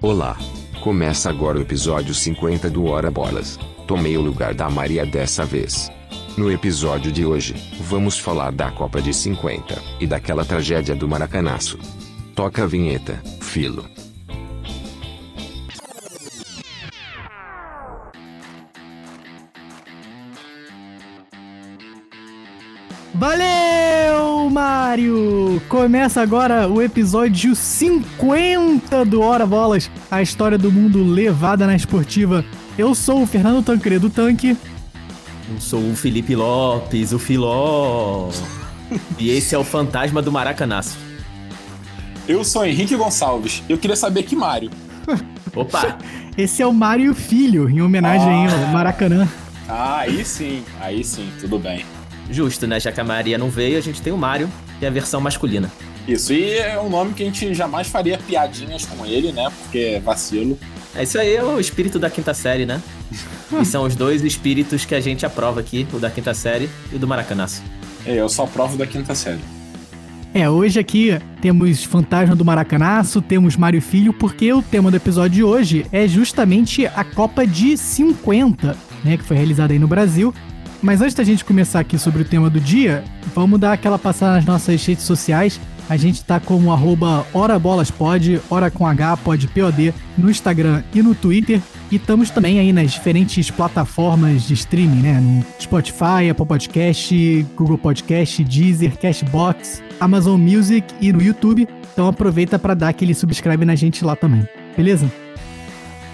Olá. Começa agora o episódio 50 do Hora Bolas. Tomei o lugar da Maria dessa vez. No episódio de hoje, vamos falar da Copa de 50 e daquela tragédia do Maracanaço. Toca a vinheta, Filo. Começa agora o episódio 50 do Hora Bolas, a história do mundo levada na esportiva. Eu sou o Fernando Tancredo Tanque. Eu sou o Felipe Lopes, o Filó. e esse é o fantasma do Maracanaço. Eu sou Henrique Gonçalves. Eu queria saber que Mário. Opa! Esse é o Mário Filho, em homenagem Ah. ao Maracanã. Ah, aí sim, aí sim, tudo bem. Justo, né? Já que a Maria não veio, a gente tem o Mário, que é a versão masculina. Isso, e é um nome que a gente jamais faria piadinhas com ele, né? Porque é vacilo. É isso aí, é o espírito da quinta série, né? e são os dois espíritos que a gente aprova aqui, o da quinta série e o do Maracanaço. É, Eu só provo da quinta série. É, hoje aqui temos Fantasma do Maracanaço, temos Mário Filho, porque o tema do episódio de hoje é justamente a Copa de 50, né, que foi realizada aí no Brasil. Mas antes da gente começar aqui sobre o tema do dia, vamos dar aquela passada nas nossas redes sociais. A gente tá como arroba horabolaspod, hora com H, pod, POD, no Instagram e no Twitter. E estamos também aí nas diferentes plataformas de streaming, né? No Spotify, Apple Podcast, Google Podcast, Deezer, Cashbox, Amazon Music e no YouTube. Então aproveita para dar aquele subscribe na gente lá também, beleza?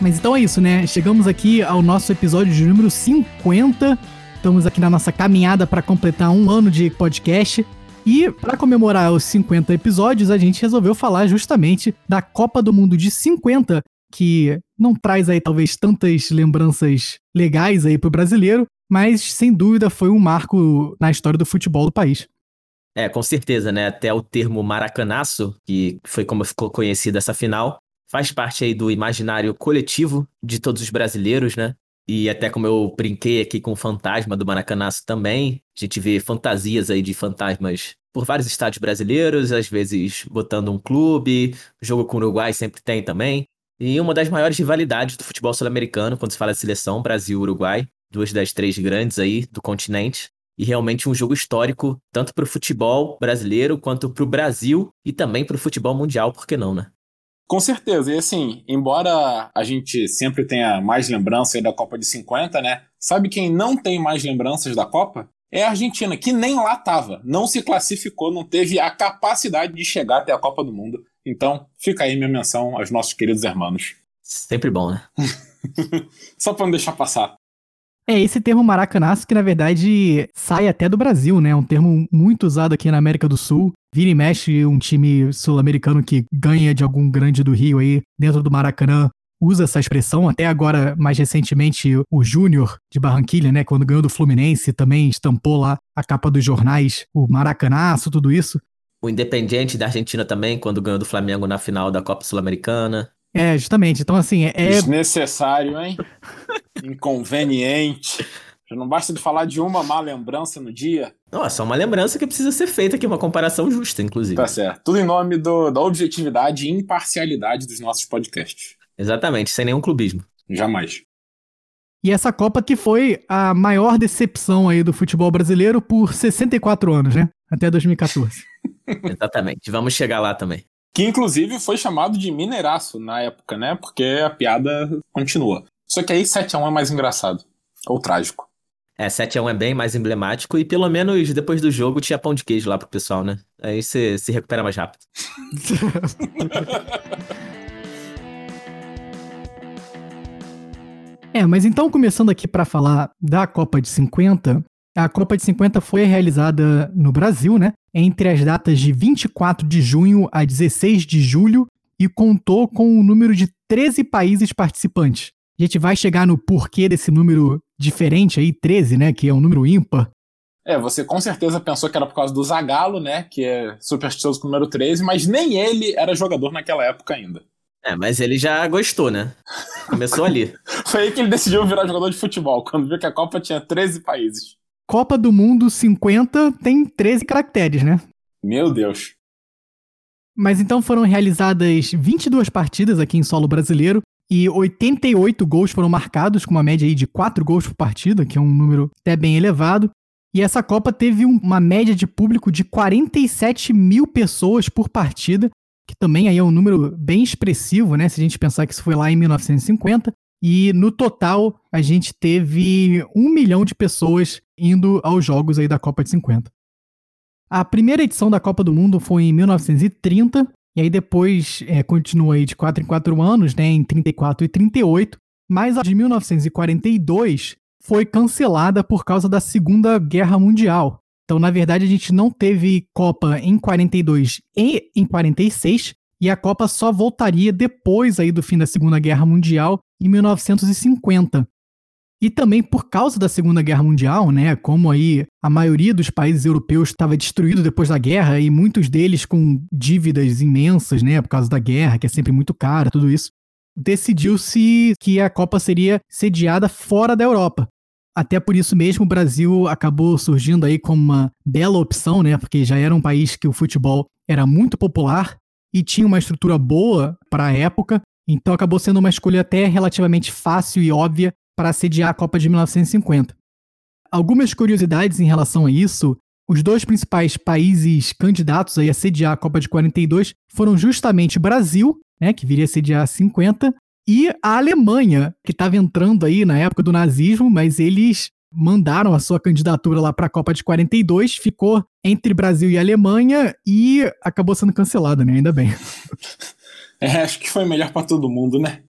Mas então é isso, né? Chegamos aqui ao nosso episódio de número 50. Estamos aqui na nossa caminhada para completar um ano de podcast. E para comemorar os 50 episódios, a gente resolveu falar justamente da Copa do Mundo de 50, que não traz aí talvez tantas lembranças legais aí pro brasileiro, mas sem dúvida foi um marco na história do futebol do país. É, com certeza, né? Até o termo Maracanaço, que foi como ficou conhecida essa final, faz parte aí do imaginário coletivo de todos os brasileiros, né? E até como eu brinquei aqui com o fantasma do Maracanaço também, a gente vê fantasias aí de fantasmas por vários estádios brasileiros, às vezes botando um clube, jogo com o Uruguai sempre tem também. E uma das maiores rivalidades do futebol sul-americano, quando se fala de seleção, Brasil e Uruguai, duas das três grandes aí do continente. E realmente um jogo histórico, tanto para o futebol brasileiro quanto para o Brasil e também para o futebol mundial, por que não, né? Com certeza, e assim, embora a gente sempre tenha mais lembranças da Copa de 50, né? Sabe quem não tem mais lembranças da Copa? É a Argentina, que nem lá tava, não se classificou, não teve a capacidade de chegar até a Copa do Mundo. Então, fica aí minha menção aos nossos queridos irmãos. Sempre bom, né? Só pra não deixar passar. É esse termo maracanaço que na verdade sai até do Brasil, né? É um termo muito usado aqui na América do Sul. Vira e mexe um time sul-americano que ganha de algum grande do Rio aí dentro do Maracanã usa essa expressão. Até agora, mais recentemente, o Júnior de Barranquilha, né? Quando ganhou do Fluminense, também estampou lá a capa dos jornais, o maracanaço, tudo isso. O Independiente da Argentina também, quando ganhou do Flamengo na final da Copa Sul-Americana. É, justamente. Então, assim, é, Desnecessário, hein? Inconveniente. Já não basta de falar de uma má lembrança no dia. Não, é só uma lembrança que precisa ser feita aqui, uma comparação justa, inclusive. Tá certo. Tudo em nome do- da objetividade e imparcialidade dos nossos podcasts. Exatamente, sem nenhum clubismo. Jamais. E essa Copa que foi a maior decepção aí do futebol brasileiro por 64 anos, né? Até 2014. Exatamente. Vamos chegar lá também. Que inclusive foi chamado de mineiraço na época, né? Porque a piada continua. Só que aí 7x1 é mais engraçado. Ou trágico. É, 7x1 é bem mais emblemático e pelo menos depois do jogo tinha pão de queijo lá pro pessoal, né? Aí você se recupera mais rápido. É, mas então começando aqui para falar da Copa de 50, a Copa de 50 foi realizada no Brasil, né? Entre as datas de 24 de junho a 16 de julho e contou com um número de 13 países participantes. A gente vai chegar no porquê desse número diferente aí, 13, né? Que é um número ímpar. É, você com certeza pensou que era por causa do Zagallo, né? Que é supersticioso com o número 13, mas nem ele era jogador naquela época ainda. É, mas ele já gostou, né? Começou ali. Foi aí que ele decidiu virar jogador de futebol, quando viu que a Copa tinha 13 países. Copa do Mundo 50 tem 13 caracteres, né? Meu Deus. Mas então foram realizadas 22 partidas aqui em solo brasileiro e 88 gols foram marcados, com uma média aí de 4 gols por partida, que é um número até bem elevado. E essa Copa teve uma média de público de 47 mil pessoas por partida, que também aí é um número bem expressivo, né? Se a gente pensar que isso foi lá em 1950. E no total, a gente teve um milhão de pessoas indo aos jogos aí da Copa de 50. A primeira edição da Copa do Mundo foi em 1930, e aí depois é, continua aí de 4 em 4 anos, né, em 34 e 38, mas a de 1942 foi cancelada por causa da Segunda Guerra Mundial. Então, na verdade, a gente não teve Copa em 42 e em 46, e a Copa só voltaria depois aí do fim da Segunda Guerra Mundial, em 1950. E também por causa da Segunda Guerra Mundial, né, como aí a maioria dos países europeus estava destruído depois da guerra e muitos deles com dívidas imensas, né, por causa da guerra, que é sempre muito cara, tudo isso decidiu-se que a Copa seria sediada fora da Europa. Até por isso mesmo o Brasil acabou surgindo aí como uma bela opção, né? Porque já era um país que o futebol era muito popular e tinha uma estrutura boa para a época, então acabou sendo uma escolha até relativamente fácil e óbvia para sediar a Copa de 1950. Algumas curiosidades em relação a isso. Os dois principais países candidatos a sediar a Copa de 42 foram justamente o Brasil né, que viria a sediar 50, e a Alemanha, que estava entrando aí na época do nazismo, mas eles mandaram a sua candidatura lá para a Copa de 42, ficou entre Brasil e Alemanha e acabou sendo cancelada, né? Ainda bem. É, acho que foi melhor para todo mundo, né?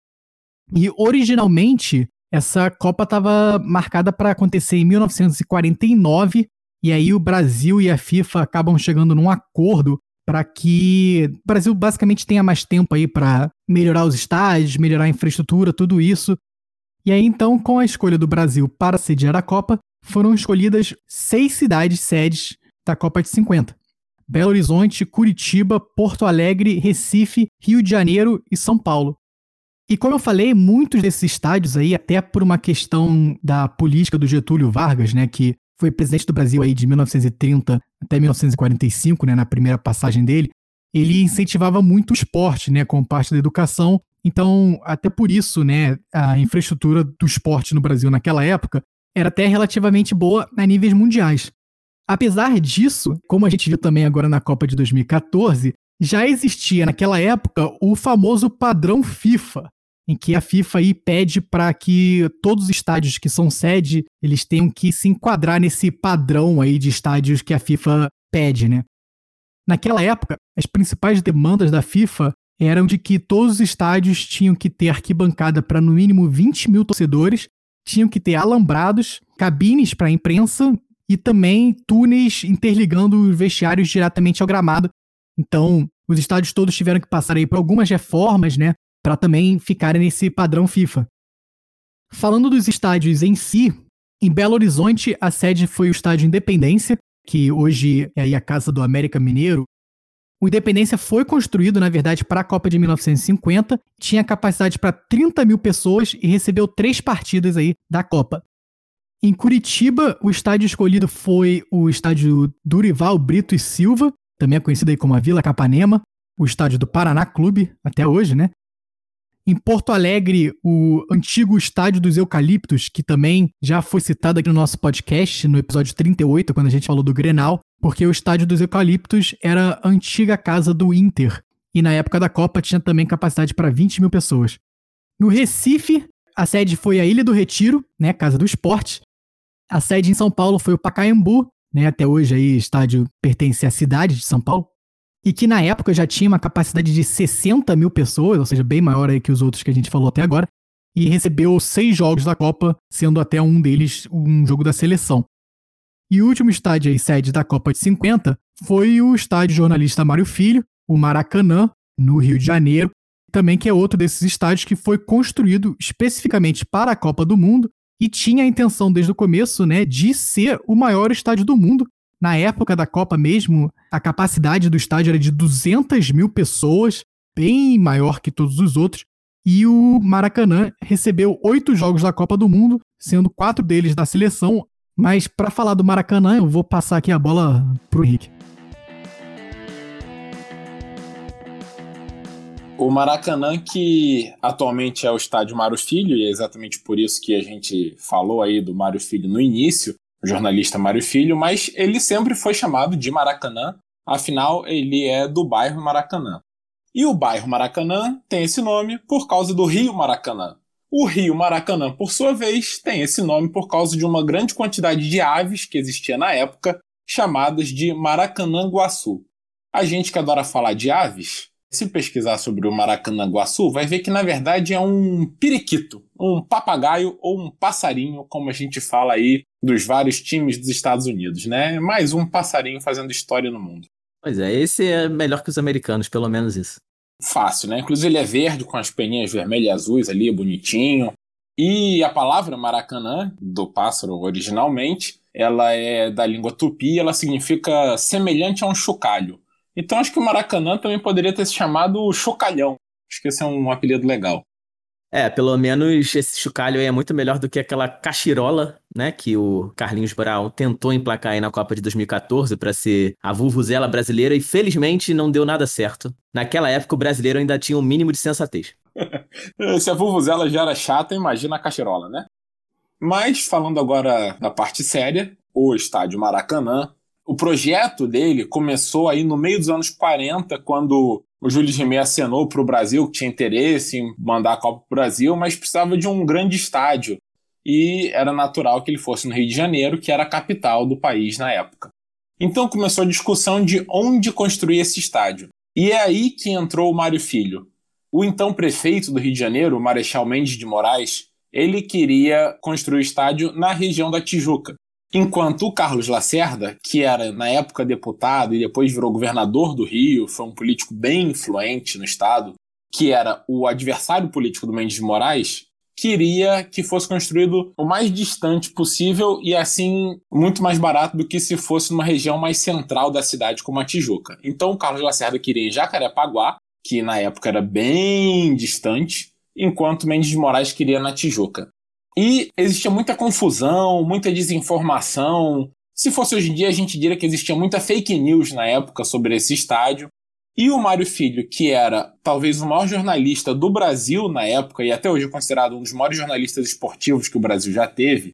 E originalmente essa Copa estava marcada para acontecer em 1949 e aí o Brasil e a FIFA acabam chegando num acordo para que o Brasil basicamente tenha mais tempo aí para melhorar os estádios, melhorar a infraestrutura, tudo isso. E aí então, com a escolha do Brasil para sediar a Copa, foram escolhidas seis cidades sedes da Copa de 50. Belo Horizonte, Curitiba, Porto Alegre, Recife, Rio de Janeiro e São Paulo. E como eu falei, muitos desses estádios aí, até por uma questão da política do Getúlio Vargas, né, que foi presidente do Brasil aí de 1930 até 1945, né, na primeira passagem dele, ele incentivava muito o esporte, né, como parte da educação. Então, até por isso, né, a infraestrutura do esporte no Brasil naquela época era até relativamente boa a níveis mundiais. Apesar disso, como a gente viu também agora na Copa de 2014, já existia naquela época o famoso padrão FIFA, em que a FIFA aí pede para que todos os estádios que são sede, eles tenham que se enquadrar nesse padrão aí de estádios que a FIFA pede, né? Naquela época, as principais demandas da FIFA eram de que todos os estádios tinham que ter arquibancada para no mínimo 20 mil torcedores, tinham que ter alambrados, cabines para a imprensa e também túneis interligando os vestiários diretamente ao gramado. Então, os estádios todos tiveram que passar aí por algumas reformas, né? Para também ficarem nesse padrão FIFA. Falando dos estádios em si, em Belo Horizonte a sede foi o estádio Independência, que hoje é a casa do América Mineiro. O Independência foi construído, na verdade, para a Copa de 1950, tinha capacidade para 30 mil pessoas e recebeu três partidas aí da Copa. Em Curitiba, o estádio escolhido foi o estádio Durival Brito e Silva, também é conhecido aí como a Vila Capanema, o estádio do Paraná Clube, até hoje, né? Em Porto Alegre, o antigo Estádio dos Eucaliptos, que também já foi citado aqui no nosso podcast, no episódio 38, quando a gente falou do Grenal, porque o Estádio dos Eucaliptos era a antiga casa do Inter. E na época da Copa tinha também capacidade para 20 mil pessoas. No Recife, a sede foi a Ilha do Retiro, né, Casa do Esporte. A sede em São Paulo foi o Pacaembu, né, até hoje aí estádio pertence à cidade de São Paulo e que na época já tinha uma capacidade de 60 mil pessoas, ou seja, bem maior aí que os outros que a gente falou até agora, e recebeu seis jogos da Copa, sendo até um deles um jogo da seleção. E o último estádio aí, sede da Copa de 50, foi o estádio jornalista Mário Filho, o Maracanã, no Rio de Janeiro, também que é outro desses estádios que foi construído especificamente para a Copa do Mundo e tinha a intenção desde o começo, né, de ser o maior estádio do mundo na época da Copa mesmo, a capacidade do estádio era de 200 mil pessoas, bem maior que todos os outros. E o Maracanã recebeu oito jogos da Copa do Mundo, sendo quatro deles da seleção. Mas para falar do Maracanã, eu vou passar aqui a bola pro Henrique. O Maracanã, que atualmente é o estádio Mário Filho, e é exatamente por isso que a gente falou aí do Mário Filho no início, o jornalista Mário Filho, mas ele sempre foi chamado de Maracanã, afinal ele é do bairro Maracanã. E o bairro Maracanã tem esse nome por causa do rio Maracanã. O rio Maracanã, por sua vez, tem esse nome por causa de uma grande quantidade de aves que existia na época, chamadas de Maracanã-Guaçu. A gente que adora falar de aves, se pesquisar sobre o Maracanã-Guaçu, vai ver que na verdade é um periquito, um papagaio ou um passarinho, como a gente fala aí dos vários times dos Estados Unidos, né? Mais um passarinho fazendo história no mundo. Pois é, esse é melhor que os americanos, pelo menos isso. Fácil, né? Inclusive ele é verde com as peninhas vermelhas e azuis ali, bonitinho. E a palavra Maracanã, do pássaro originalmente, ela é da língua tupi, ela significa semelhante a um chocalho. Então acho que o Maracanã também poderia ter se chamado Chocalhão. Acho que esse é um apelido legal. É, pelo menos esse chocalho aí é muito melhor do que aquela cachirola, né, que o Carlinhos Brown tentou emplacar aí na Copa de 2014 para ser a vuvuzela brasileira e felizmente não deu nada certo. Naquela época o brasileiro ainda tinha um mínimo de sensatez. Se a vuvuzela já era chata, imagina a cachirola, né? Mas falando agora da parte séria, o estádio Maracanã o projeto dele começou aí no meio dos anos 40, quando o Júlio Rimet acenou para o Brasil, que tinha interesse em mandar a Copa para o Brasil, mas precisava de um grande estádio. E era natural que ele fosse no Rio de Janeiro, que era a capital do país na época. Então começou a discussão de onde construir esse estádio. E é aí que entrou o Mário Filho. O então prefeito do Rio de Janeiro, Marechal Mendes de Moraes, ele queria construir o estádio na região da Tijuca, Enquanto o Carlos Lacerda, que era na época deputado e depois virou governador do Rio, foi um político bem influente no estado, que era o adversário político do Mendes de Moraes, queria que fosse construído o mais distante possível e assim muito mais barato do que se fosse numa região mais central da cidade como a Tijuca. Então o Carlos Lacerda queria em Jacarepaguá, que na época era bem distante, enquanto Mendes de Moraes queria na Tijuca. E existia muita confusão, muita desinformação. Se fosse hoje em dia, a gente diria que existia muita fake news na época sobre esse estádio. E o Mário Filho, que era talvez o maior jornalista do Brasil na época, e até hoje é considerado um dos maiores jornalistas esportivos que o Brasil já teve,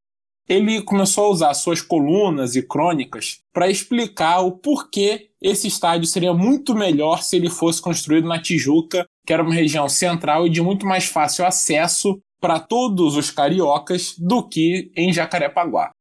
ele começou a usar suas colunas e crônicas para explicar o porquê esse estádio seria muito melhor se ele fosse construído na Tijuca, que era uma região central e de muito mais fácil acesso para todos os cariocas do que em Jacarepaguá.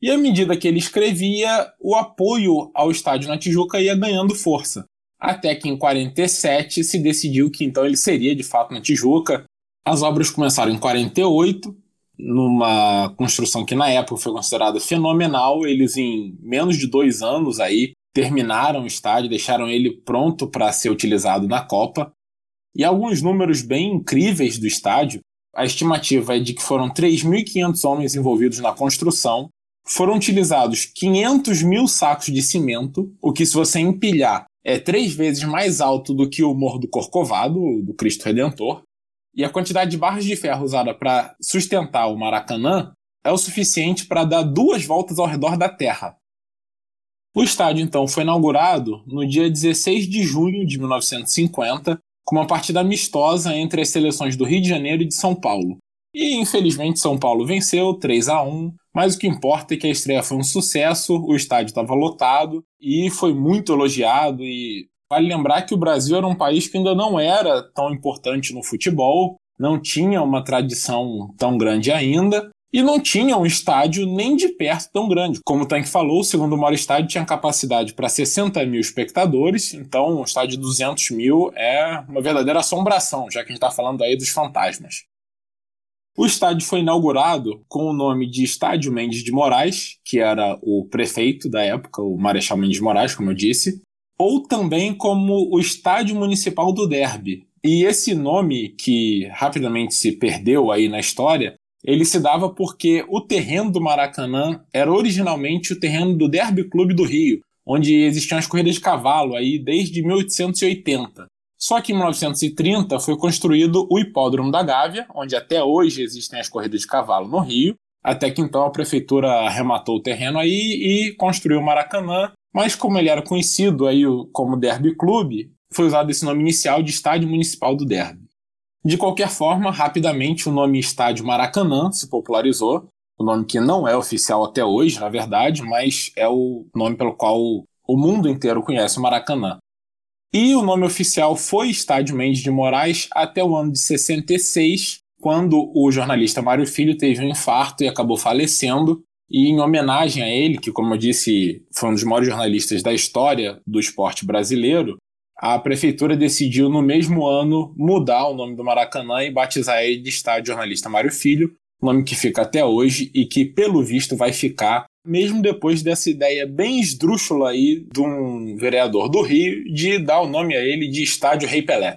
E à medida que ele escrevia, o apoio ao estádio na Tijuca ia ganhando força. Até que em 47 se decidiu que então ele seria de fato na Tijuca. As obras começaram em 48, numa construção que na época foi considerada fenomenal. Eles em menos de dois anos aí terminaram o estádio, deixaram ele pronto para ser utilizado na Copa. E alguns números bem incríveis do estádio a estimativa é de que foram 3.500 homens envolvidos na construção. Foram utilizados 500 mil sacos de cimento, o que, se você empilhar, é três vezes mais alto do que o Morro do Corcovado, do Cristo Redentor. E a quantidade de barras de ferro usada para sustentar o Maracanã é o suficiente para dar duas voltas ao redor da Terra. O estádio, então, foi inaugurado no dia 16 de junho de 1950 com uma partida amistosa entre as seleções do Rio de Janeiro e de São Paulo. E infelizmente São Paulo venceu 3 a 1, mas o que importa é que a estreia foi um sucesso, o estádio estava lotado e foi muito elogiado e vale lembrar que o Brasil era um país que ainda não era tão importante no futebol, não tinha uma tradição tão grande ainda, e não tinha um estádio nem de perto tão grande. Como o Tank falou, o segundo maior estádio tinha capacidade para 60 mil espectadores, então um estádio de 200 mil é uma verdadeira assombração, já que a gente está falando aí dos fantasmas. O estádio foi inaugurado com o nome de Estádio Mendes de Moraes, que era o prefeito da época, o Marechal Mendes de Moraes, como eu disse, ou também como o Estádio Municipal do Derby. E esse nome, que rapidamente se perdeu aí na história, ele se dava porque o terreno do Maracanã era originalmente o terreno do Derby Clube do Rio, onde existiam as corridas de cavalo aí desde 1880. Só que em 1930 foi construído o Hipódromo da Gávea, onde até hoje existem as corridas de cavalo no Rio, até que então a prefeitura arrematou o terreno aí e construiu o Maracanã, mas como ele era conhecido aí como Derby Clube, foi usado esse nome inicial de Estádio Municipal do Derby. De qualquer forma, rapidamente o nome Estádio Maracanã se popularizou, o nome que não é oficial até hoje, na verdade, mas é o nome pelo qual o mundo inteiro conhece o Maracanã. E o nome oficial foi Estádio Mendes de Moraes até o ano de 66, quando o jornalista Mário Filho teve um infarto e acabou falecendo. E em homenagem a ele, que, como eu disse, foi um dos maiores jornalistas da história do esporte brasileiro, a prefeitura decidiu, no mesmo ano, mudar o nome do Maracanã e batizar ele de Estádio Jornalista Mário Filho, nome que fica até hoje e que, pelo visto, vai ficar mesmo depois dessa ideia bem esdrúxula aí de um vereador do Rio de dar o nome a ele de Estádio Rei Pelé.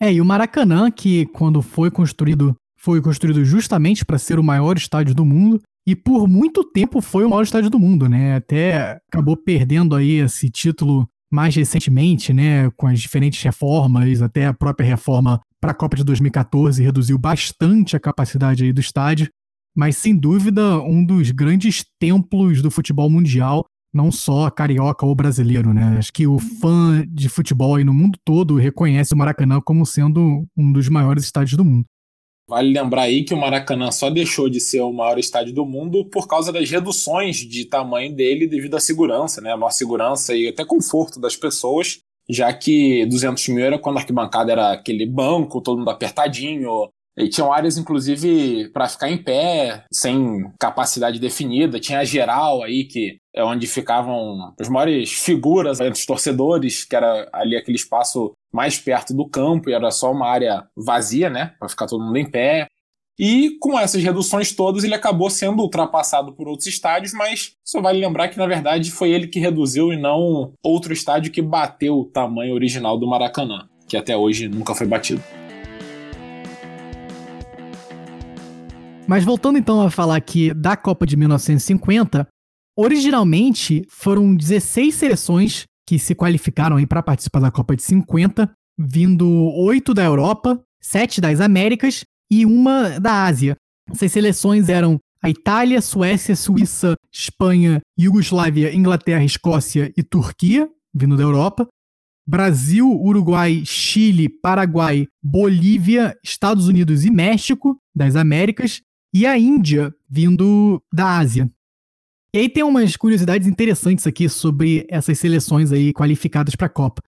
É, e o Maracanã, que quando foi construído, foi construído justamente para ser o maior estádio do mundo, e por muito tempo foi o maior estádio do mundo, né? Até acabou perdendo aí esse título mais recentemente, né, com as diferentes reformas, até a própria reforma para a Copa de 2014 reduziu bastante a capacidade aí do estádio, mas sem dúvida um dos grandes templos do futebol mundial, não só carioca ou brasileiro, né? Acho que o fã de futebol aí no mundo todo reconhece o Maracanã como sendo um dos maiores estádios do mundo. Vale lembrar aí que o Maracanã só deixou de ser o maior estádio do mundo por causa das reduções de tamanho dele devido à segurança, né? A maior segurança e até conforto das pessoas, já que 200 mil era quando a arquibancada era aquele banco, todo mundo apertadinho, e tinham áreas, inclusive, para ficar em pé, sem capacidade definida. Tinha a geral aí, que é onde ficavam as maiores figuras entre os torcedores, que era ali aquele espaço mais perto do campo e era só uma área vazia, né, para ficar todo mundo em pé. E com essas reduções todas, ele acabou sendo ultrapassado por outros estádios, mas só vale lembrar que na verdade foi ele que reduziu e não outro estádio que bateu o tamanho original do Maracanã, que até hoje nunca foi batido. Mas voltando então a falar aqui da Copa de 1950, originalmente foram 16 seleções que se qualificaram para participar da Copa de 50, vindo oito da Europa, sete das Américas e uma da Ásia. Essas seleções eram a Itália, Suécia, Suíça, Espanha, Iugoslávia, Inglaterra, Escócia e Turquia, vindo da Europa. Brasil, Uruguai, Chile, Paraguai, Bolívia, Estados Unidos e México, das Américas, e a Índia, vindo da Ásia. E aí tem umas curiosidades interessantes aqui sobre essas seleções aí qualificadas para a Copa.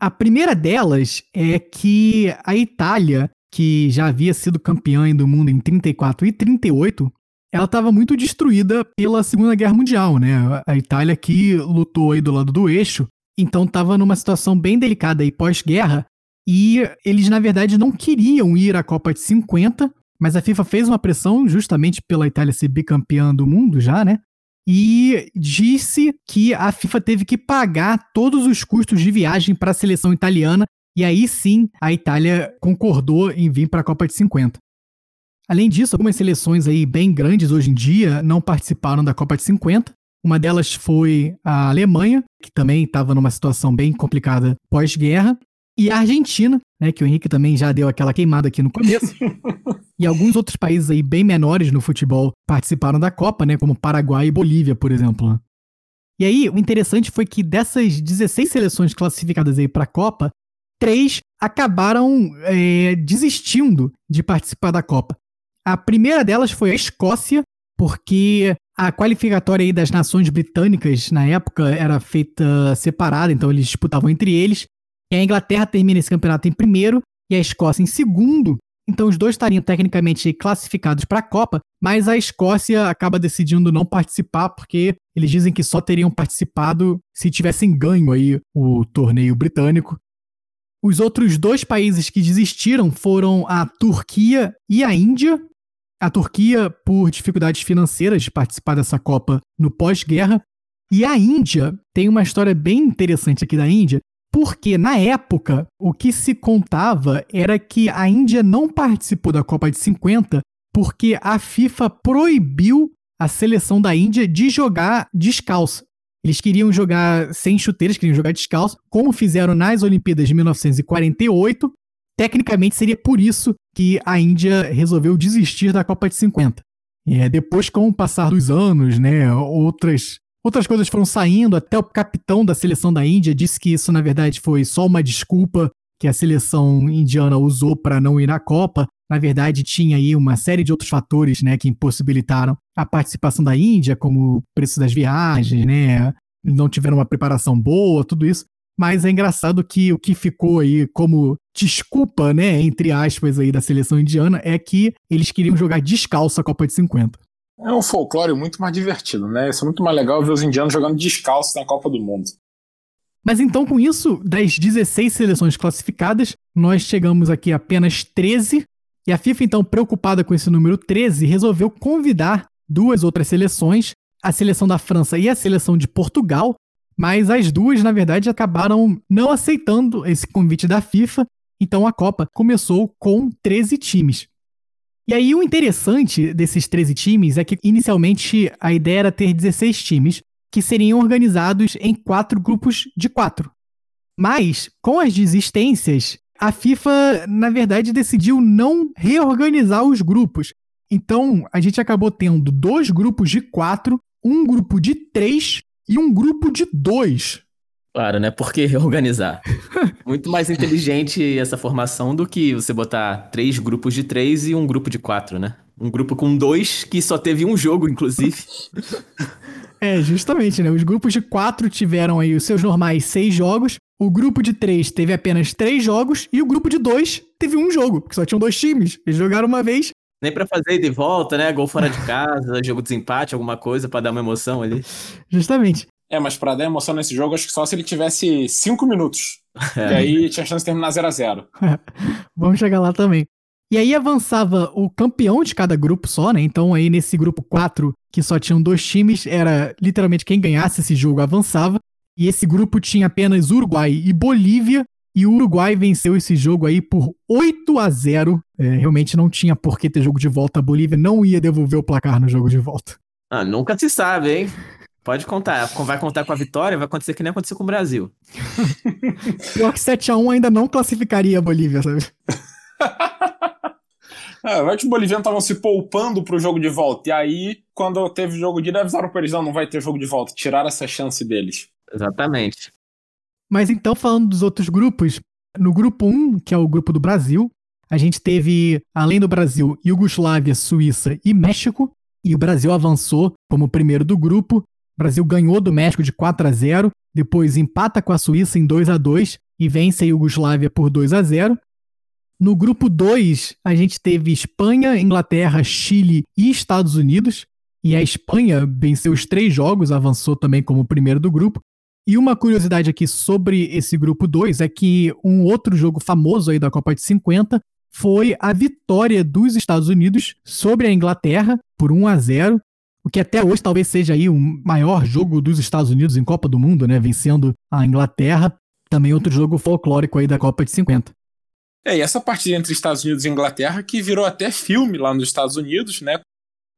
A primeira delas é que a Itália, que já havia sido campeã do mundo em 34 e 38, ela estava muito destruída pela Segunda Guerra Mundial, né? A Itália que lutou aí do lado do eixo, então estava numa situação bem delicada aí pós-guerra, e eles na verdade não queriam ir à Copa de 50, mas a FIFA fez uma pressão justamente pela Itália ser bicampeã do mundo já, né? E disse que a FIFA teve que pagar todos os custos de viagem para a seleção italiana, e aí sim a Itália concordou em vir para a Copa de 50. Além disso, algumas seleções aí bem grandes hoje em dia não participaram da Copa de 50. Uma delas foi a Alemanha, que também estava numa situação bem complicada pós-guerra, e a Argentina, né, que o Henrique também já deu aquela queimada aqui no começo. e alguns outros países aí bem menores no futebol participaram da Copa, né, como Paraguai e Bolívia, por exemplo. E aí, o interessante foi que dessas 16 seleções classificadas aí para a Copa, três acabaram é, desistindo de participar da Copa. A primeira delas foi a Escócia, porque a qualificatória aí das nações britânicas na época era feita separada, então eles disputavam entre eles. E a Inglaterra termina esse campeonato em primeiro e a Escócia em segundo. Então os dois estariam tecnicamente classificados para a Copa, mas a Escócia acaba decidindo não participar porque eles dizem que só teriam participado se tivessem ganho aí o torneio britânico. Os outros dois países que desistiram foram a Turquia e a Índia. A Turquia por dificuldades financeiras de participar dessa Copa no pós-guerra. E a Índia tem uma história bem interessante aqui da Índia, porque na época o que se contava era que a Índia não participou da Copa de 50 porque a FIFA proibiu a seleção da Índia de jogar descalça. Eles queriam jogar sem chuteiras, queriam jogar descalço, como fizeram nas Olimpíadas de 1948. Tecnicamente seria por isso que a Índia resolveu desistir da Copa de 50. É, depois, com o passar dos anos, né, outras Outras coisas foram saindo, até o capitão da seleção da Índia disse que isso, na verdade, foi só uma desculpa que a seleção indiana usou para não ir na Copa. Na verdade, tinha aí uma série de outros fatores né, que impossibilitaram a participação da Índia, como o preço das viagens, né? Não tiveram uma preparação boa, tudo isso. Mas é engraçado que o que ficou aí como desculpa, né, entre aspas, aí da seleção indiana é que eles queriam jogar descalço a Copa de 50. É um folclore muito mais divertido, né? Isso é muito mais legal ver os indianos jogando descalço na Copa do Mundo. Mas então, com isso, das 16 seleções classificadas, nós chegamos aqui a apenas 13. E a FIFA, então, preocupada com esse número 13, resolveu convidar duas outras seleções, a seleção da França e a seleção de Portugal, mas as duas, na verdade, acabaram não aceitando esse convite da FIFA, então a Copa começou com 13 times. E aí o interessante desses 13 times é que inicialmente a ideia era ter 16 times, que seriam organizados em quatro grupos de quatro. Mas, com as desistências, a FIFA, na verdade, decidiu não reorganizar os grupos. Então, a gente acabou tendo dois grupos de quatro, um grupo de três e um grupo de dois. Claro, né? Por que reorganizar? Muito mais inteligente essa formação do que você botar três grupos de três e um grupo de quatro, né? Um grupo com dois que só teve um jogo, inclusive. É, justamente, né? Os grupos de quatro tiveram aí os seus normais seis jogos, o grupo de três teve apenas três jogos e o grupo de dois teve um jogo, porque só tinham dois times. Eles jogaram uma vez nem para fazer de volta, né? Gol fora de casa, jogo de desempate, alguma coisa para dar uma emoção ali. Justamente. É, mas pra dar emoção nesse jogo, acho que só se ele tivesse cinco minutos. É. E aí tinha chance de terminar 0 a 0 Vamos chegar lá também. E aí avançava o campeão de cada grupo só, né? Então aí nesse grupo 4, que só tinham dois times, era literalmente quem ganhasse esse jogo avançava. E esse grupo tinha apenas Uruguai e Bolívia, e o Uruguai venceu esse jogo aí por 8 a 0. É, realmente não tinha por que ter jogo de volta. A Bolívia não ia devolver o placar no jogo de volta. Ah, nunca se sabe, hein? Pode contar. Vai contar com a vitória, vai acontecer que nem aconteceu com o Brasil. Pior que 7x1 ainda não classificaria a Bolívia, sabe? É, vai que os bolivianos estavam se poupando pro jogo de volta. E aí, quando teve jogo de ida, avisaram pra eles: não, não vai ter jogo de volta. Tiraram essa chance deles. Exatamente. Mas então, falando dos outros grupos, no grupo 1, que é o grupo do Brasil, a gente teve, além do Brasil, Iugoslávia, Suíça e México. E o Brasil avançou como primeiro do grupo. O Brasil ganhou do México de 4 a 0, depois empata com a Suíça em 2 a 2 e vence a Iugoslávia por 2 a 0. No grupo 2, a gente teve Espanha, Inglaterra, Chile e Estados Unidos. E a Espanha venceu os três jogos, avançou também como primeiro do grupo. E uma curiosidade aqui sobre esse grupo 2 é que um outro jogo famoso aí da Copa de 50 foi a vitória dos Estados Unidos sobre a Inglaterra por 1 a 0, que até hoje talvez seja aí o maior jogo dos Estados Unidos em Copa do Mundo, né, vencendo a Inglaterra. Também outro jogo folclórico aí da Copa de 50. É, e essa partida entre Estados Unidos e Inglaterra que virou até filme lá nos Estados Unidos, né?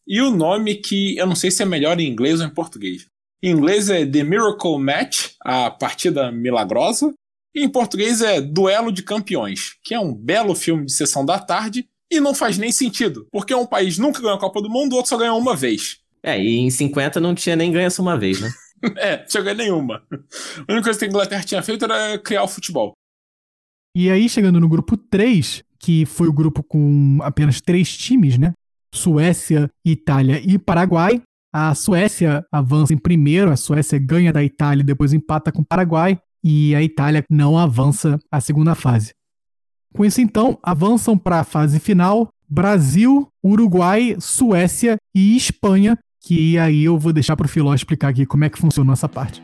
E o nome que eu não sei se é melhor em inglês ou em português. Em inglês é The Miracle Match, a partida milagrosa. E em português é Duelo de Campeões, que é um belo filme de sessão da tarde e não faz nem sentido, porque um país nunca ganhou a Copa do Mundo, o outro só ganhou uma vez. É, e em 50 não tinha nem ganho essa uma vez, né? é, não tinha ganho nenhuma. A única coisa que a Inglaterra tinha feito era criar o futebol. E aí, chegando no grupo 3, que foi o grupo com apenas três times, né? Suécia, Itália e Paraguai. A Suécia avança em primeiro, a Suécia ganha da Itália e depois empata com o Paraguai, e a Itália não avança à segunda fase. Com isso, então, avançam para a fase final Brasil, Uruguai, Suécia e Espanha, que aí eu vou deixar para o Filó explicar aqui como é que funciona essa parte.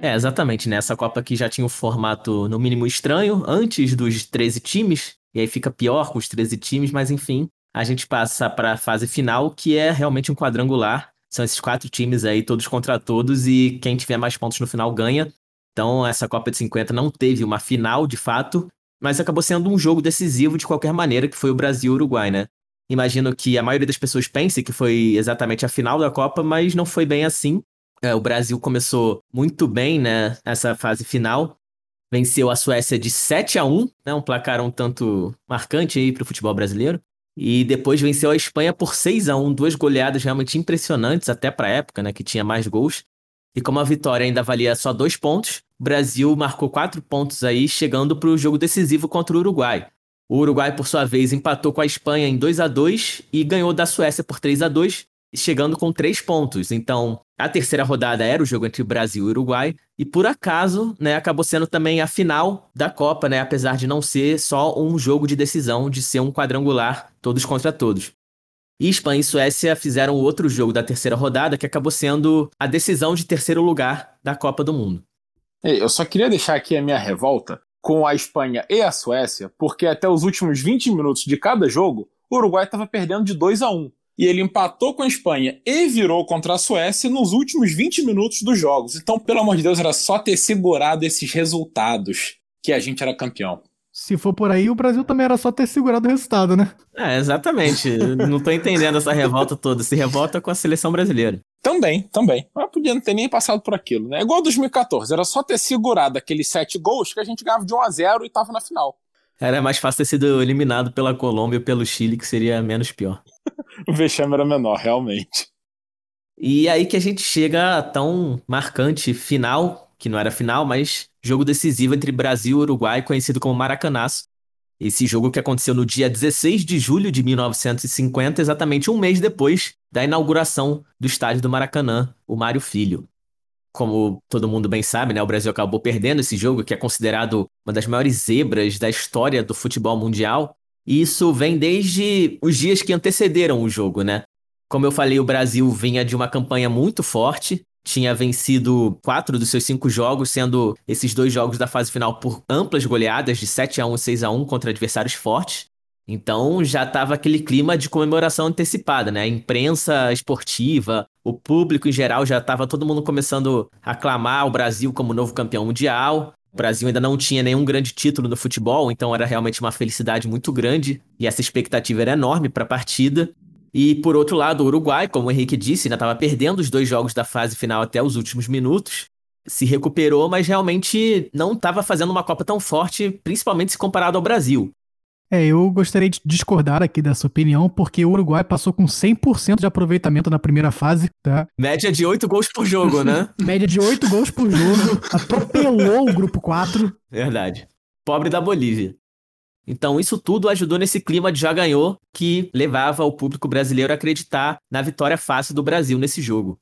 É, exatamente, né? Essa Copa aqui já tinha um formato, no mínimo, estranho, antes dos 13 times, e aí fica pior com os 13 times, mas enfim, a gente passa para a fase final, que é realmente um quadrangular. São esses quatro times aí, todos contra todos, e quem tiver mais pontos no final ganha. Então, essa Copa de 50 não teve uma final de fato, mas acabou sendo um jogo decisivo de qualquer maneira, que foi o Brasil-Uruguai, né? Imagino que a maioria das pessoas pense que foi exatamente a final da Copa, mas não foi bem assim. É, o Brasil começou muito bem, né? Essa fase final. Venceu a Suécia de 7 a 1 né? Um placar um tanto marcante aí para o futebol brasileiro. E depois venceu a Espanha por 6 a 1 duas goleadas realmente impressionantes até para a época, né, que tinha mais gols. E como a vitória ainda valia só dois pontos, o Brasil marcou quatro pontos aí, chegando para o jogo decisivo contra o Uruguai. O Uruguai, por sua vez, empatou com a Espanha em 2 a 2 e ganhou da Suécia por 3 a 2 chegando com três pontos. Então, a terceira rodada era o jogo entre Brasil e Uruguai, e por acaso, né, acabou sendo também a final da Copa, né, apesar de não ser só um jogo de decisão, de ser um quadrangular, todos contra todos. E Espanha e Suécia fizeram outro jogo da terceira rodada, que acabou sendo a decisão de terceiro lugar da Copa do Mundo. Eu só queria deixar aqui a minha revolta com a Espanha e a Suécia, porque até os últimos 20 minutos de cada jogo, o Uruguai estava perdendo de 2 a 1 e ele empatou com a Espanha e virou contra a Suécia nos últimos 20 minutos dos jogos. Então, pelo amor de Deus, era só ter segurado esses resultados que a gente era campeão. Se for por aí, o Brasil também era só ter segurado o resultado, né? É, exatamente. não tô entendendo essa revolta toda. Se revolta com a seleção brasileira. Também, também. Mas podia não ter nem passado por aquilo, né? Igual 2014. Era só ter segurado aqueles sete gols que a gente ganhava de 1 a 0 e tava na final. Era mais fácil ter sido eliminado pela Colômbia ou pelo Chile, que seria menos pior. o vexame era menor, realmente. E aí que a gente chega a tão marcante final, que não era final, mas jogo decisivo entre Brasil e Uruguai, conhecido como Maracanaço. Esse jogo que aconteceu no dia 16 de julho de 1950, exatamente um mês depois da inauguração do estádio do Maracanã, o Mário Filho. Como todo mundo bem sabe, né, o Brasil acabou perdendo esse jogo, que é considerado uma das maiores zebras da história do futebol mundial. E isso vem desde os dias que antecederam o jogo, né? Como eu falei, o Brasil vinha de uma campanha muito forte, tinha vencido quatro dos seus cinco jogos, sendo esses dois jogos da fase final por amplas goleadas de 7 a 1 e 6 a 1 contra adversários fortes. Então já estava aquele clima de comemoração antecipada, né? A imprensa esportiva, o público em geral já estava todo mundo começando a aclamar o Brasil como novo campeão mundial. O Brasil ainda não tinha nenhum grande título no futebol, então era realmente uma felicidade muito grande e essa expectativa era enorme para a partida. E por outro lado, o Uruguai, como o Henrique disse, ainda estava perdendo os dois jogos da fase final até os últimos minutos. Se recuperou, mas realmente não estava fazendo uma Copa tão forte, principalmente se comparado ao Brasil. É, eu gostaria de discordar aqui dessa opinião, porque o Uruguai passou com 100% de aproveitamento na primeira fase, tá? Média de 8 gols por jogo, né? Média de 8 gols por jogo, atropelou o grupo 4. Verdade. Pobre da Bolívia. Então, isso tudo ajudou nesse clima de já ganhou que levava o público brasileiro a acreditar na vitória fácil do Brasil nesse jogo.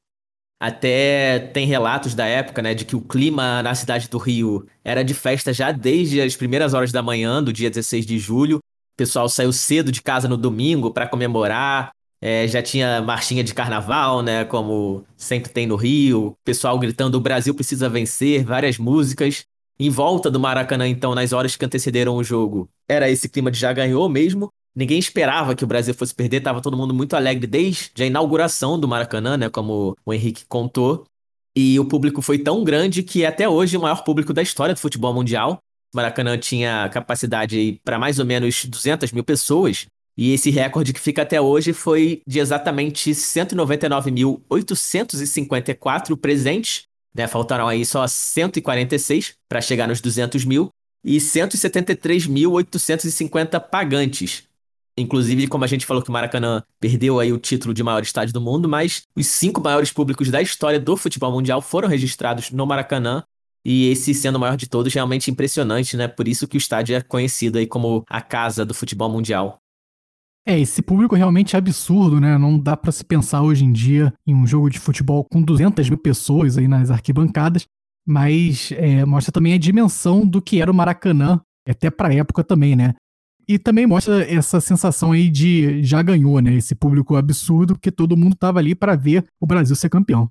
Até tem relatos da época, né, de que o clima na cidade do Rio era de festa já desde as primeiras horas da manhã do dia 16 de julho. O pessoal saiu cedo de casa no domingo para comemorar. É, já tinha marchinha de carnaval, né, como sempre tem no Rio. O pessoal gritando: o Brasil precisa vencer, várias músicas. Em volta do Maracanã, então, nas horas que antecederam o jogo, era esse clima de já ganhou mesmo. Ninguém esperava que o Brasil fosse perder, tava todo mundo muito alegre desde a inauguração do Maracanã, né, como o Henrique contou. E o público foi tão grande que é até hoje o maior público da história do futebol mundial. O Maracanã tinha capacidade para mais ou menos 200 mil pessoas. E esse recorde que fica até hoje foi de exatamente 199.854 presentes. Né? Faltaram aí só 146 para chegar nos 200 mil. E 173.850 pagantes. Inclusive, como a gente falou que o Maracanã perdeu aí o título de maior estádio do mundo, mas os cinco maiores públicos da história do futebol mundial foram registrados no Maracanã. E esse sendo o maior de todos, realmente impressionante, né? Por isso que o estádio é conhecido aí como a casa do futebol mundial. É, esse público realmente é absurdo, né? Não dá para se pensar hoje em dia em um jogo de futebol com 200 mil pessoas aí nas arquibancadas, mas é, mostra também a dimensão do que era o Maracanã, até pra época também, né? E também mostra essa sensação aí de já ganhou, né? Esse público absurdo, que todo mundo tava ali para ver o Brasil ser campeão.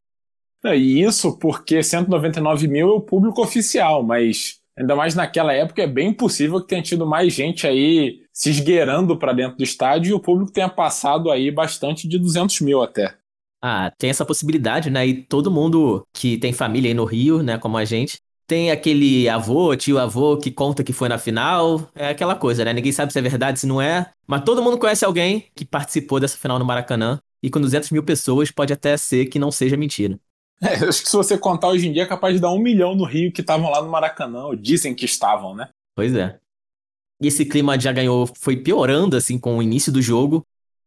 É, e isso porque 199 mil é o público oficial, mas ainda mais naquela época é bem possível que tenha tido mais gente aí se esgueirando para dentro do estádio e o público tenha passado aí bastante de 200 mil até. Ah, tem essa possibilidade, né? E todo mundo que tem família aí no Rio, né, como a gente, tem aquele avô, tio avô que conta que foi na final. É aquela coisa, né? Ninguém sabe se é verdade, se não é. Mas todo mundo conhece alguém que participou dessa final no Maracanã. E com 200 mil pessoas pode até ser que não seja mentira. É, acho que se você contar hoje em dia é capaz de dar um milhão no Rio que estavam lá no Maracanã, ou dizem que estavam, né? Pois é. E esse clima já ganhou, foi piorando assim com o início do jogo.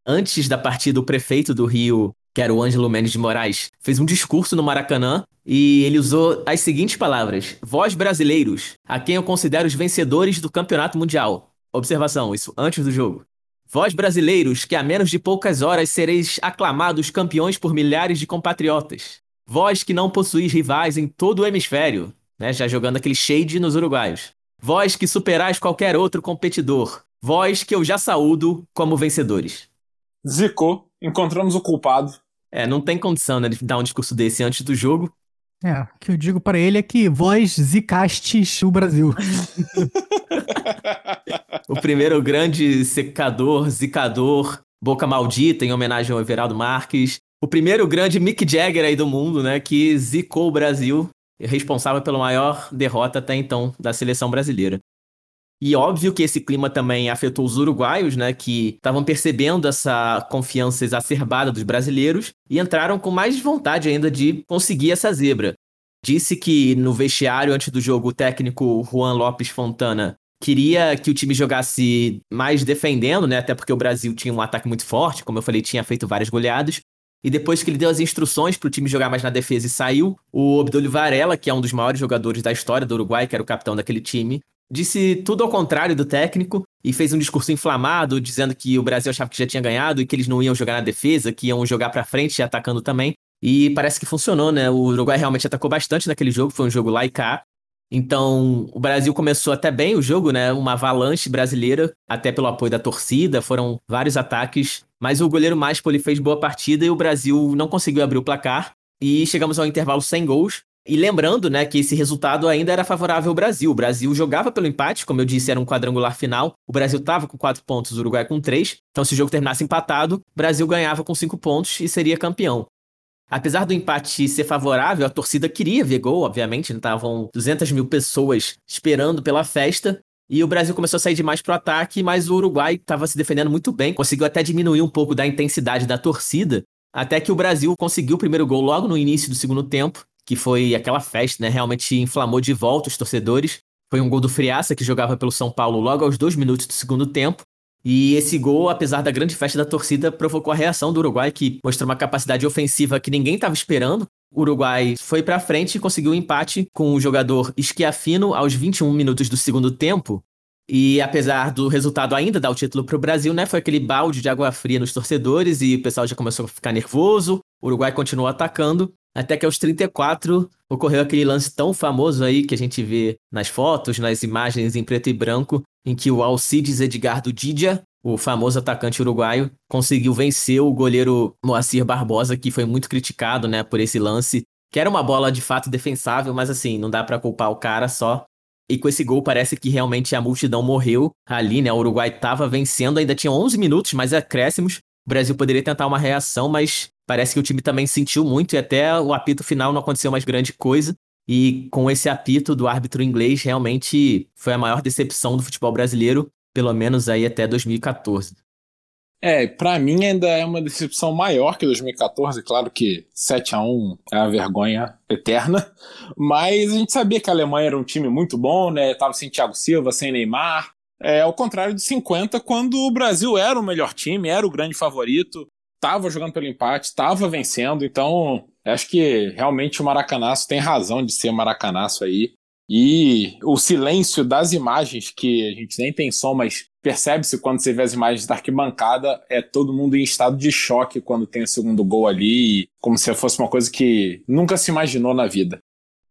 Antes da partida, o prefeito do Rio, que era o Ângelo Mendes de Moraes, fez um discurso no Maracanã e ele usou as seguintes palavras: Vós brasileiros, a quem eu considero os vencedores do campeonato mundial. Observação, isso antes do jogo. Vós brasileiros, que a menos de poucas horas sereis aclamados campeões por milhares de compatriotas. Vós que não possuís rivais em todo o hemisfério, né, já jogando aquele shade nos uruguaios. Vós que superais qualquer outro competidor. Vós que eu já saúdo como vencedores. Zicou, encontramos o culpado. É, não tem condição, né, de dar um discurso desse antes do jogo. É, o que eu digo para ele é que vós zicastes o Brasil. o primeiro grande secador, zicador, boca maldita, em homenagem ao Everaldo Marques. O primeiro grande Mick Jagger aí do mundo, né, que zicou o Brasil, responsável pela maior derrota até então da seleção brasileira. E óbvio que esse clima também afetou os uruguaios, né, que estavam percebendo essa confiança exacerbada dos brasileiros e entraram com mais vontade ainda de conseguir essa zebra. Disse que no vestiário antes do jogo o técnico Juan Lopes Fontana queria que o time jogasse mais defendendo, né, até porque o Brasil tinha um ataque muito forte, como eu falei, tinha feito várias goleadas. E depois que ele deu as instruções para o time jogar mais na defesa e saiu, o Obdulio Varela, que é um dos maiores jogadores da história do Uruguai, que era o capitão daquele time, disse tudo ao contrário do técnico e fez um discurso inflamado, dizendo que o Brasil achava que já tinha ganhado e que eles não iam jogar na defesa, que iam jogar para frente e atacando também. E parece que funcionou, né? O Uruguai realmente atacou bastante naquele jogo, foi um jogo lá e cá. Então, o Brasil começou até bem o jogo, né? Uma avalanche brasileira, até pelo apoio da torcida, foram vários ataques, mas o goleiro Maspoli fez boa partida e o Brasil não conseguiu abrir o placar. E chegamos ao intervalo sem gols. E lembrando, né, que esse resultado ainda era favorável ao Brasil. O Brasil jogava pelo empate, como eu disse, era um quadrangular final. O Brasil estava com quatro pontos, o Uruguai com três. Então, se o jogo terminasse empatado, o Brasil ganhava com cinco pontos e seria campeão. Apesar do empate ser favorável, a torcida queria ver gol, obviamente. Estavam 200 mil pessoas esperando pela festa. E o Brasil começou a sair demais pro ataque, mas o Uruguai estava se defendendo muito bem, conseguiu até diminuir um pouco da intensidade da torcida, até que o Brasil conseguiu o primeiro gol logo no início do segundo tempo que foi aquela festa, né? Realmente inflamou de volta os torcedores. Foi um gol do Friaça, que jogava pelo São Paulo logo aos dois minutos do segundo tempo. E esse gol, apesar da grande festa da torcida, provocou a reação do Uruguai, que mostrou uma capacidade ofensiva que ninguém estava esperando. O Uruguai foi para frente e conseguiu um empate com o jogador Schiafino aos 21 minutos do segundo tempo. E apesar do resultado ainda dar o título para o Brasil, né, foi aquele balde de água fria nos torcedores e o pessoal já começou a ficar nervoso. O Uruguai continuou atacando até que aos 34 ocorreu aquele lance tão famoso aí que a gente vê nas fotos, nas imagens em preto e branco, em que o Alcides Edgardo Didia, o famoso atacante uruguaio, conseguiu vencer o goleiro Moacir Barbosa, que foi muito criticado, né, por esse lance, que era uma bola de fato defensável, mas assim, não dá para culpar o cara só. E com esse gol parece que realmente a multidão morreu ali, né? O Uruguai estava vencendo, ainda tinha 11 minutos, mais acréscimos. O Brasil poderia tentar uma reação, mas Parece que o time também sentiu muito e até o apito final não aconteceu mais grande coisa. E com esse apito do árbitro inglês, realmente foi a maior decepção do futebol brasileiro, pelo menos aí até 2014. É, para mim ainda é uma decepção maior que 2014, claro que 7 a 1 é a vergonha eterna, mas a gente sabia que a Alemanha era um time muito bom, né? Tava sem Thiago Silva, sem Neymar. É ao contrário de 50, quando o Brasil era o melhor time, era o grande favorito, estava jogando pelo empate, estava vencendo, então acho que realmente o Maracanaço tem razão de ser Maracanaço aí. E o silêncio das imagens, que a gente nem tem som, mas percebe-se quando você vê as imagens da arquibancada, é todo mundo em estado de choque quando tem o segundo gol ali, como se fosse uma coisa que nunca se imaginou na vida.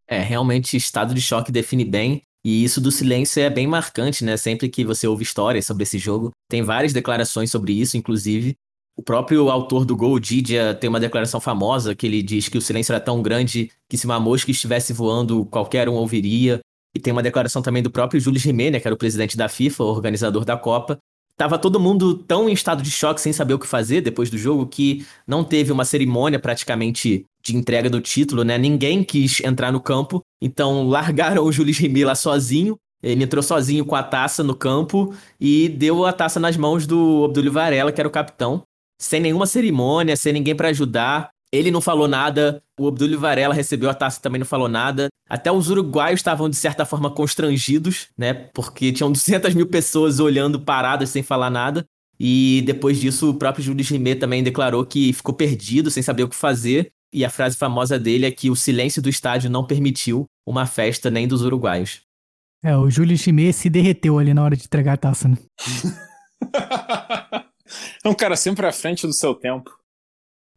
É, realmente estado de choque define bem. E isso do silêncio é bem marcante, né? Sempre que você ouve histórias sobre esse jogo, tem várias declarações sobre isso, inclusive. O próprio autor do gol, Didia, tem uma declaração famosa que ele diz que o silêncio era tão grande que se uma mosca estivesse voando, qualquer um ouviria. E tem uma declaração também do próprio Júlio Jiménez, que era o presidente da FIFA, organizador da Copa. Tava todo mundo tão em estado de choque, sem saber o que fazer depois do jogo, que não teve uma cerimônia praticamente de entrega do título, né? Ninguém quis entrar no campo, então largaram o Júlio Rimet lá sozinho. Ele entrou sozinho com a taça no campo e deu a taça nas mãos do Obdulio Varela, que era o capitão sem nenhuma cerimônia, sem ninguém para ajudar. Ele não falou nada, o Obdúlio Varela recebeu a taça e também não falou nada. Até os uruguaios estavam, de certa forma, constrangidos, né? Porque tinham 200 mil pessoas olhando paradas sem falar nada. E depois disso, o próprio Júlio Rimet também declarou que ficou perdido, sem saber o que fazer. E a frase famosa dele é que o silêncio do estádio não permitiu uma festa nem dos uruguaios. É, o Júlio Chimê se derreteu ali na hora de entregar a taça, né? é um cara sempre à frente do seu tempo.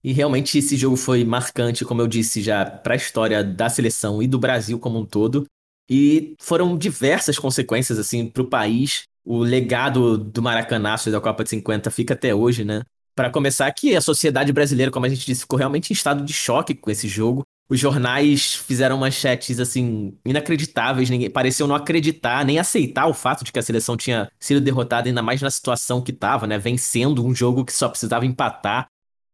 E realmente esse jogo foi marcante, como eu disse já, para a história da seleção e do Brasil como um todo. E foram diversas consequências assim para o país. O legado do Maracanaço e da Copa de 50 fica até hoje, né? Para começar, que a sociedade brasileira, como a gente disse, ficou realmente em estado de choque com esse jogo. Os jornais fizeram manchetes assim inacreditáveis, ninguém pareceu não acreditar nem aceitar o fato de que a seleção tinha sido derrotada ainda mais na situação que estava, né, vencendo um jogo que só precisava empatar.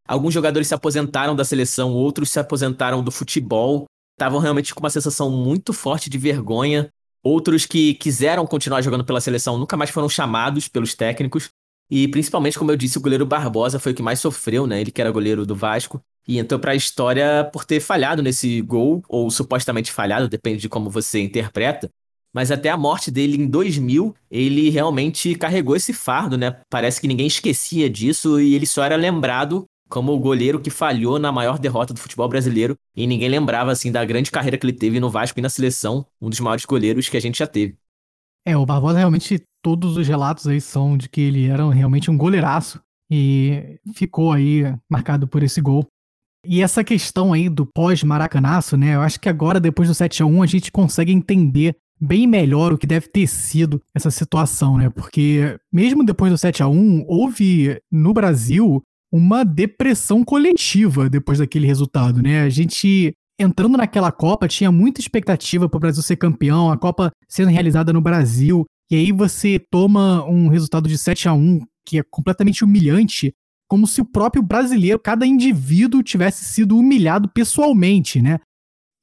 Alguns jogadores se aposentaram da seleção, outros se aposentaram do futebol. Estavam realmente com uma sensação muito forte de vergonha. Outros que quiseram continuar jogando pela seleção nunca mais foram chamados pelos técnicos. E principalmente, como eu disse, o goleiro Barbosa foi o que mais sofreu, né? Ele que era goleiro do Vasco. E entrou para a história por ter falhado nesse gol, ou supostamente falhado, depende de como você interpreta. Mas até a morte dele em 2000, ele realmente carregou esse fardo, né? Parece que ninguém esquecia disso e ele só era lembrado como o goleiro que falhou na maior derrota do futebol brasileiro e ninguém lembrava assim da grande carreira que ele teve no Vasco e na seleção, um dos maiores goleiros que a gente já teve. É, o Barbosa realmente todos os relatos aí são de que ele era realmente um goleiraço e ficou aí marcado por esse gol. E essa questão aí do pós-maracanaço, né? Eu acho que agora depois do 7 a 1 a gente consegue entender bem melhor o que deve ter sido essa situação, né? Porque mesmo depois do 7 a 1 houve no Brasil uma depressão coletiva depois daquele resultado, né? A gente entrando naquela Copa tinha muita expectativa para o Brasil ser campeão, a Copa sendo realizada no Brasil, e aí você toma um resultado de 7 a 1 que é completamente humilhante, como se o próprio brasileiro, cada indivíduo tivesse sido humilhado pessoalmente, né?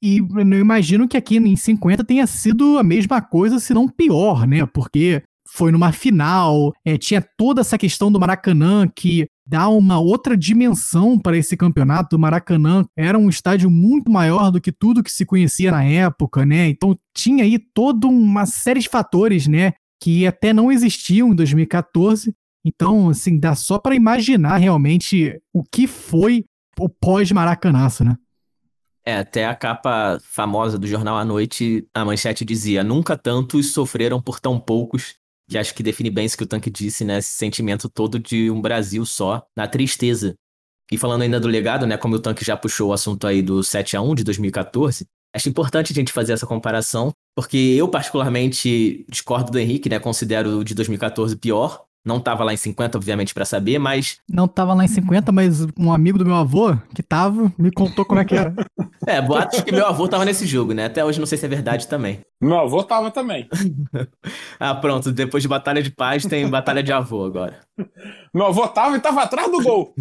E eu imagino que aqui em 50 tenha sido a mesma coisa, se não pior, né? Porque foi numa final, é, tinha toda essa questão do Maracanã que dá uma outra dimensão para esse campeonato. O Maracanã era um estádio muito maior do que tudo que se conhecia na época, né? Então tinha aí toda uma série de fatores, né? Que até não existiam em 2014. Então, assim, dá só para imaginar realmente o que foi o pós-Maracanaço, né? É, até a capa famosa do jornal à noite, a manchete dizia: Nunca tantos sofreram por tão poucos que acho que define bem isso que o Tanque disse, né? Esse sentimento todo de um Brasil só, na tristeza. E falando ainda do legado, né? Como o Tanque já puxou o assunto aí do 7 a 1 de 2014, acho importante a gente fazer essa comparação, porque eu particularmente discordo do Henrique, né? Considero o de 2014 pior, não tava lá em 50, obviamente, para saber, mas. Não tava lá em 50, mas um amigo do meu avô, que tava, me contou como é que era. é, boatos que meu avô tava nesse jogo, né? Até hoje não sei se é verdade também. Meu avô tava também. ah, pronto. Depois de Batalha de Paz, tem Batalha de Avô agora. Meu avô tava e tava atrás do gol.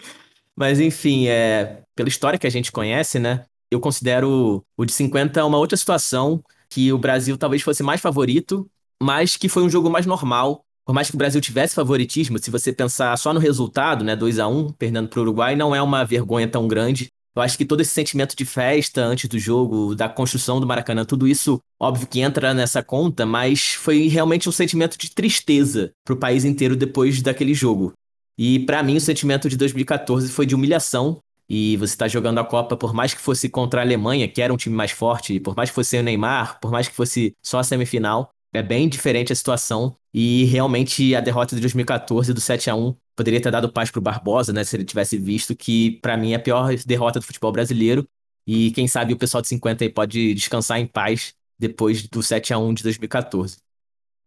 mas enfim, é... pela história que a gente conhece, né? Eu considero o de 50 uma outra situação que o Brasil talvez fosse mais favorito, mas que foi um jogo mais normal por mais que o Brasil tivesse favoritismo, se você pensar só no resultado, né, 2 a 1 perdendo para o Uruguai, não é uma vergonha tão grande. Eu acho que todo esse sentimento de festa antes do jogo, da construção do Maracanã, tudo isso, óbvio que entra nessa conta, mas foi realmente um sentimento de tristeza para o país inteiro depois daquele jogo. E para mim, o sentimento de 2014 foi de humilhação. E você está jogando a Copa, por mais que fosse contra a Alemanha, que era um time mais forte, por mais que fosse o Neymar, por mais que fosse só a semifinal, é bem diferente a situação. E realmente a derrota de 2014 do 7 a 1 poderia ter dado paz pro Barbosa, né? Se ele tivesse visto que, para mim, é a pior derrota do futebol brasileiro. E quem sabe o pessoal de 50 aí pode descansar em paz depois do 7 a 1 de 2014.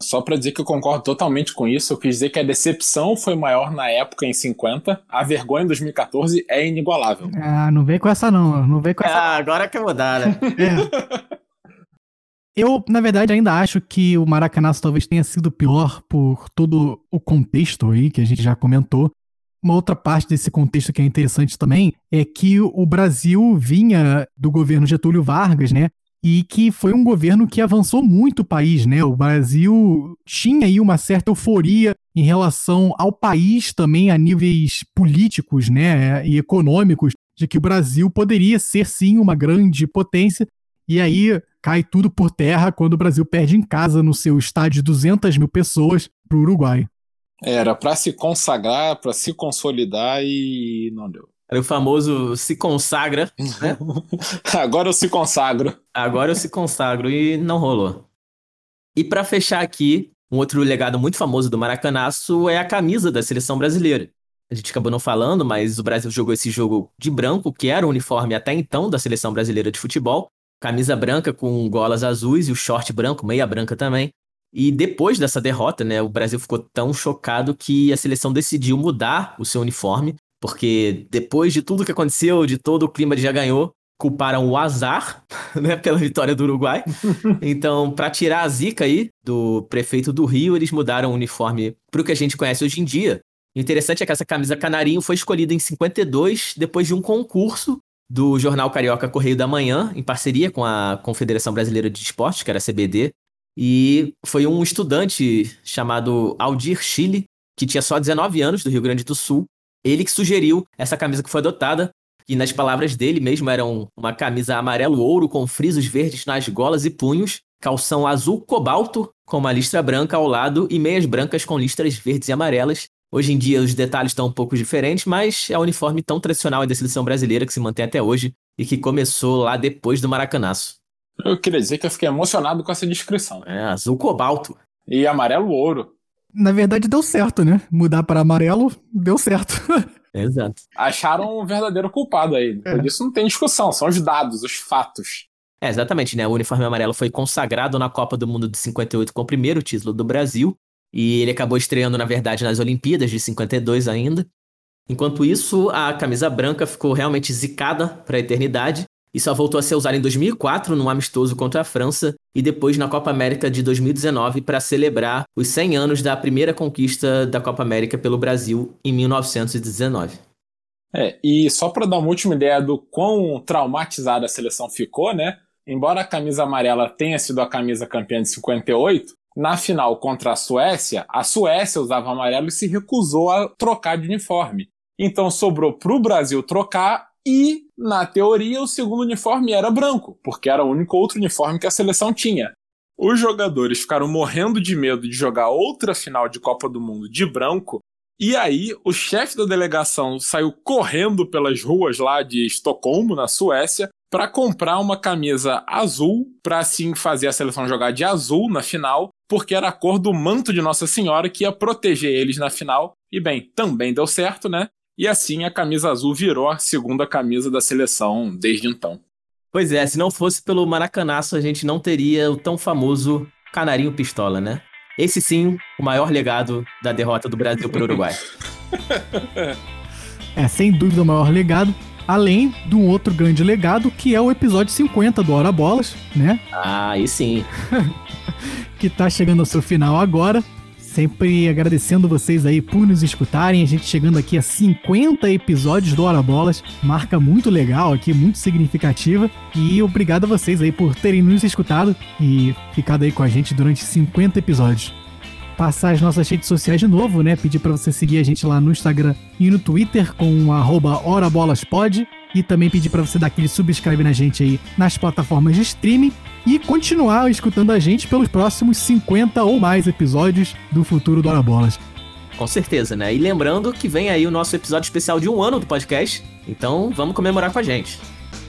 Só para dizer que eu concordo totalmente com isso, eu quis dizer que a decepção foi maior na época em 50, a vergonha em 2014 é inigualável. Ah, não vem com essa não, não vem com essa. Ah, agora que eu vou dar, né? é. Eu, na verdade, ainda acho que o Maracanaço talvez tenha sido pior por todo o contexto aí que a gente já comentou. Uma outra parte desse contexto que é interessante também é que o Brasil vinha do governo Getúlio Vargas, né? E que foi um governo que avançou muito o país, né? O Brasil tinha aí uma certa euforia em relação ao país também a níveis políticos, né? E econômicos de que o Brasil poderia ser sim uma grande potência, e aí cai tudo por terra quando o Brasil perde em casa no seu estádio de 200 mil pessoas para o Uruguai. Era para se consagrar, para se consolidar e não deu. Era o famoso se consagra, né? Agora eu se consagro. Agora eu se consagro e não rolou. E para fechar aqui, um outro legado muito famoso do Maracanaço é a camisa da seleção brasileira. A gente acabou não falando, mas o Brasil jogou esse jogo de branco, que era o uniforme até então da seleção brasileira de futebol. Camisa branca com golas azuis e o short branco, meia branca também. E depois dessa derrota, né, o Brasil ficou tão chocado que a seleção decidiu mudar o seu uniforme, porque depois de tudo que aconteceu, de todo o clima de já ganhou, culparam o azar, né, pela vitória do Uruguai. Então, para tirar a zica aí do prefeito do Rio, eles mudaram o uniforme para o que a gente conhece hoje em dia. O interessante é que essa camisa canarinho foi escolhida em 52 depois de um concurso do jornal Carioca Correio da Manhã, em parceria com a Confederação Brasileira de Esportes, que era a CBD, e foi um estudante chamado Aldir Chile, que tinha só 19 anos, do Rio Grande do Sul, ele que sugeriu essa camisa que foi adotada, e nas palavras dele mesmo eram uma camisa amarelo-ouro com frisos verdes nas golas e punhos, calção azul cobalto com uma listra branca ao lado e meias brancas com listras verdes e amarelas. Hoje em dia os detalhes estão um pouco diferentes, mas é o uniforme tão tradicional da seleção brasileira que se mantém até hoje e que começou lá depois do Maracanaço. Eu queria dizer que eu fiquei emocionado com essa descrição. É, azul cobalto. E amarelo ouro. Na verdade, deu certo, né? Mudar para amarelo, deu certo. Exato. Acharam um verdadeiro culpado aí. Por é. isso não tem discussão, são os dados, os fatos. É, exatamente, né? O uniforme amarelo foi consagrado na Copa do Mundo de 58 com o primeiro título do Brasil. E ele acabou estreando, na verdade, nas Olimpíadas de 52 ainda. Enquanto isso, a camisa branca ficou realmente zicada para a eternidade e só voltou a ser usada em 2004 num amistoso contra a França e depois na Copa América de 2019 para celebrar os 100 anos da primeira conquista da Copa América pelo Brasil em 1919. É, e só para dar uma última ideia do quão traumatizada a seleção ficou, né? Embora a camisa amarela tenha sido a camisa campeã de 58, na final contra a Suécia, a Suécia usava amarelo e se recusou a trocar de uniforme. Então sobrou para o Brasil trocar e, na teoria, o segundo uniforme era branco, porque era o único outro uniforme que a seleção tinha. Os jogadores ficaram morrendo de medo de jogar outra final de Copa do Mundo de branco, e aí o chefe da delegação saiu correndo pelas ruas lá de Estocolmo, na Suécia, para comprar uma camisa azul, para assim fazer a seleção jogar de azul na final, porque era a cor do manto de Nossa Senhora que ia proteger eles na final. E bem, também deu certo, né? E assim a camisa azul virou a segunda camisa da seleção desde então. Pois é, se não fosse pelo Maracanaço, a gente não teria o tão famoso Canarinho Pistola, né? Esse sim, o maior legado da derrota do Brasil para o Uruguai. é, sem dúvida o maior legado. Além de um outro grande legado, que é o episódio 50 do Hora Bolas, né? Ah, aí sim. que tá chegando ao seu final agora. Sempre agradecendo vocês aí por nos escutarem. A gente chegando aqui a 50 episódios do Hora Bolas. Marca muito legal aqui, muito significativa. E obrigado a vocês aí por terem nos escutado e ficado aí com a gente durante 50 episódios. Passar as nossas redes sociais de novo, né? Pedir para você seguir a gente lá no Instagram e no Twitter com @horabolaspod e também pedir para você dar aquele subscribe na gente aí nas plataformas de streaming e continuar escutando a gente pelos próximos 50 ou mais episódios do Futuro do Hora Bolas. Com certeza, né? E lembrando que vem aí o nosso episódio especial de um ano do podcast, então vamos comemorar com a gente.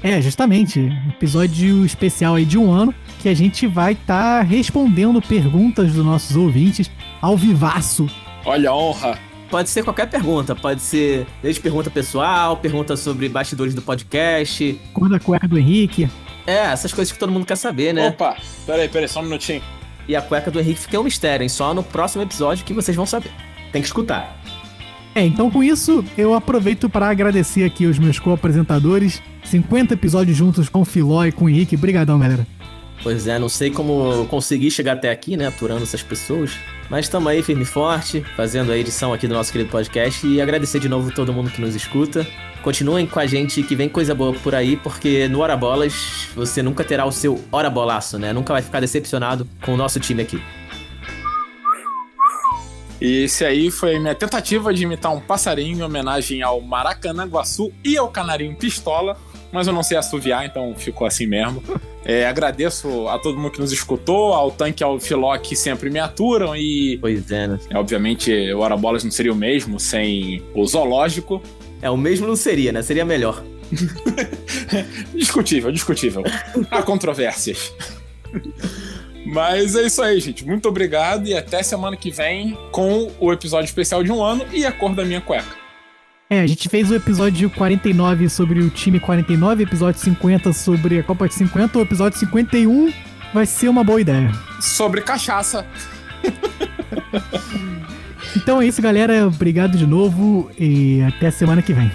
É, justamente, episódio especial aí de um ano que a gente vai estar tá respondendo perguntas dos nossos ouvintes ao vivaço. Olha a honra! Pode ser qualquer pergunta, pode ser desde pergunta pessoal, pergunta sobre bastidores do podcast. Cor da cueca do Henrique. É, essas coisas que todo mundo quer saber, né? Opa, peraí, peraí, só um minutinho. E a cueca do Henrique fica um mistério, hein? Só no próximo episódio que vocês vão saber. Tem que escutar. É, então com isso, eu aproveito para agradecer aqui os meus co-apresentadores. 50 episódios juntos com o Filó e com o Henrique. Obrigadão, galera. Pois é, não sei como consegui chegar até aqui, né? Aturando essas pessoas. Mas estamos aí firme e forte, fazendo a edição aqui do nosso querido podcast. E agradecer de novo todo mundo que nos escuta. Continuem com a gente que vem coisa boa por aí, porque no Hora Bolas você nunca terá o seu Hora Bolaço, né? Nunca vai ficar decepcionado com o nosso time aqui. E esse aí foi minha tentativa de imitar um passarinho em homenagem ao Maracanã-Guaçu e ao Canarinho Pistola, mas eu não sei assoviar, então ficou assim mesmo. É, agradeço a todo mundo que nos escutou, ao Tanque e ao Filó que sempre me aturam e. Pois é, né? É, obviamente, o Hora Bolas não seria o mesmo sem o zoológico. É, o mesmo não seria, né? Seria melhor. discutível, discutível. Há controvérsias. Mas é isso aí, gente. Muito obrigado e até semana que vem com o episódio especial de um ano e a cor da minha cueca. É, a gente fez o episódio 49 sobre o time 49, episódio 50 sobre a Copa de 50, o episódio 51 vai ser uma boa ideia. Sobre cachaça. então é isso, galera. Obrigado de novo e até semana que vem.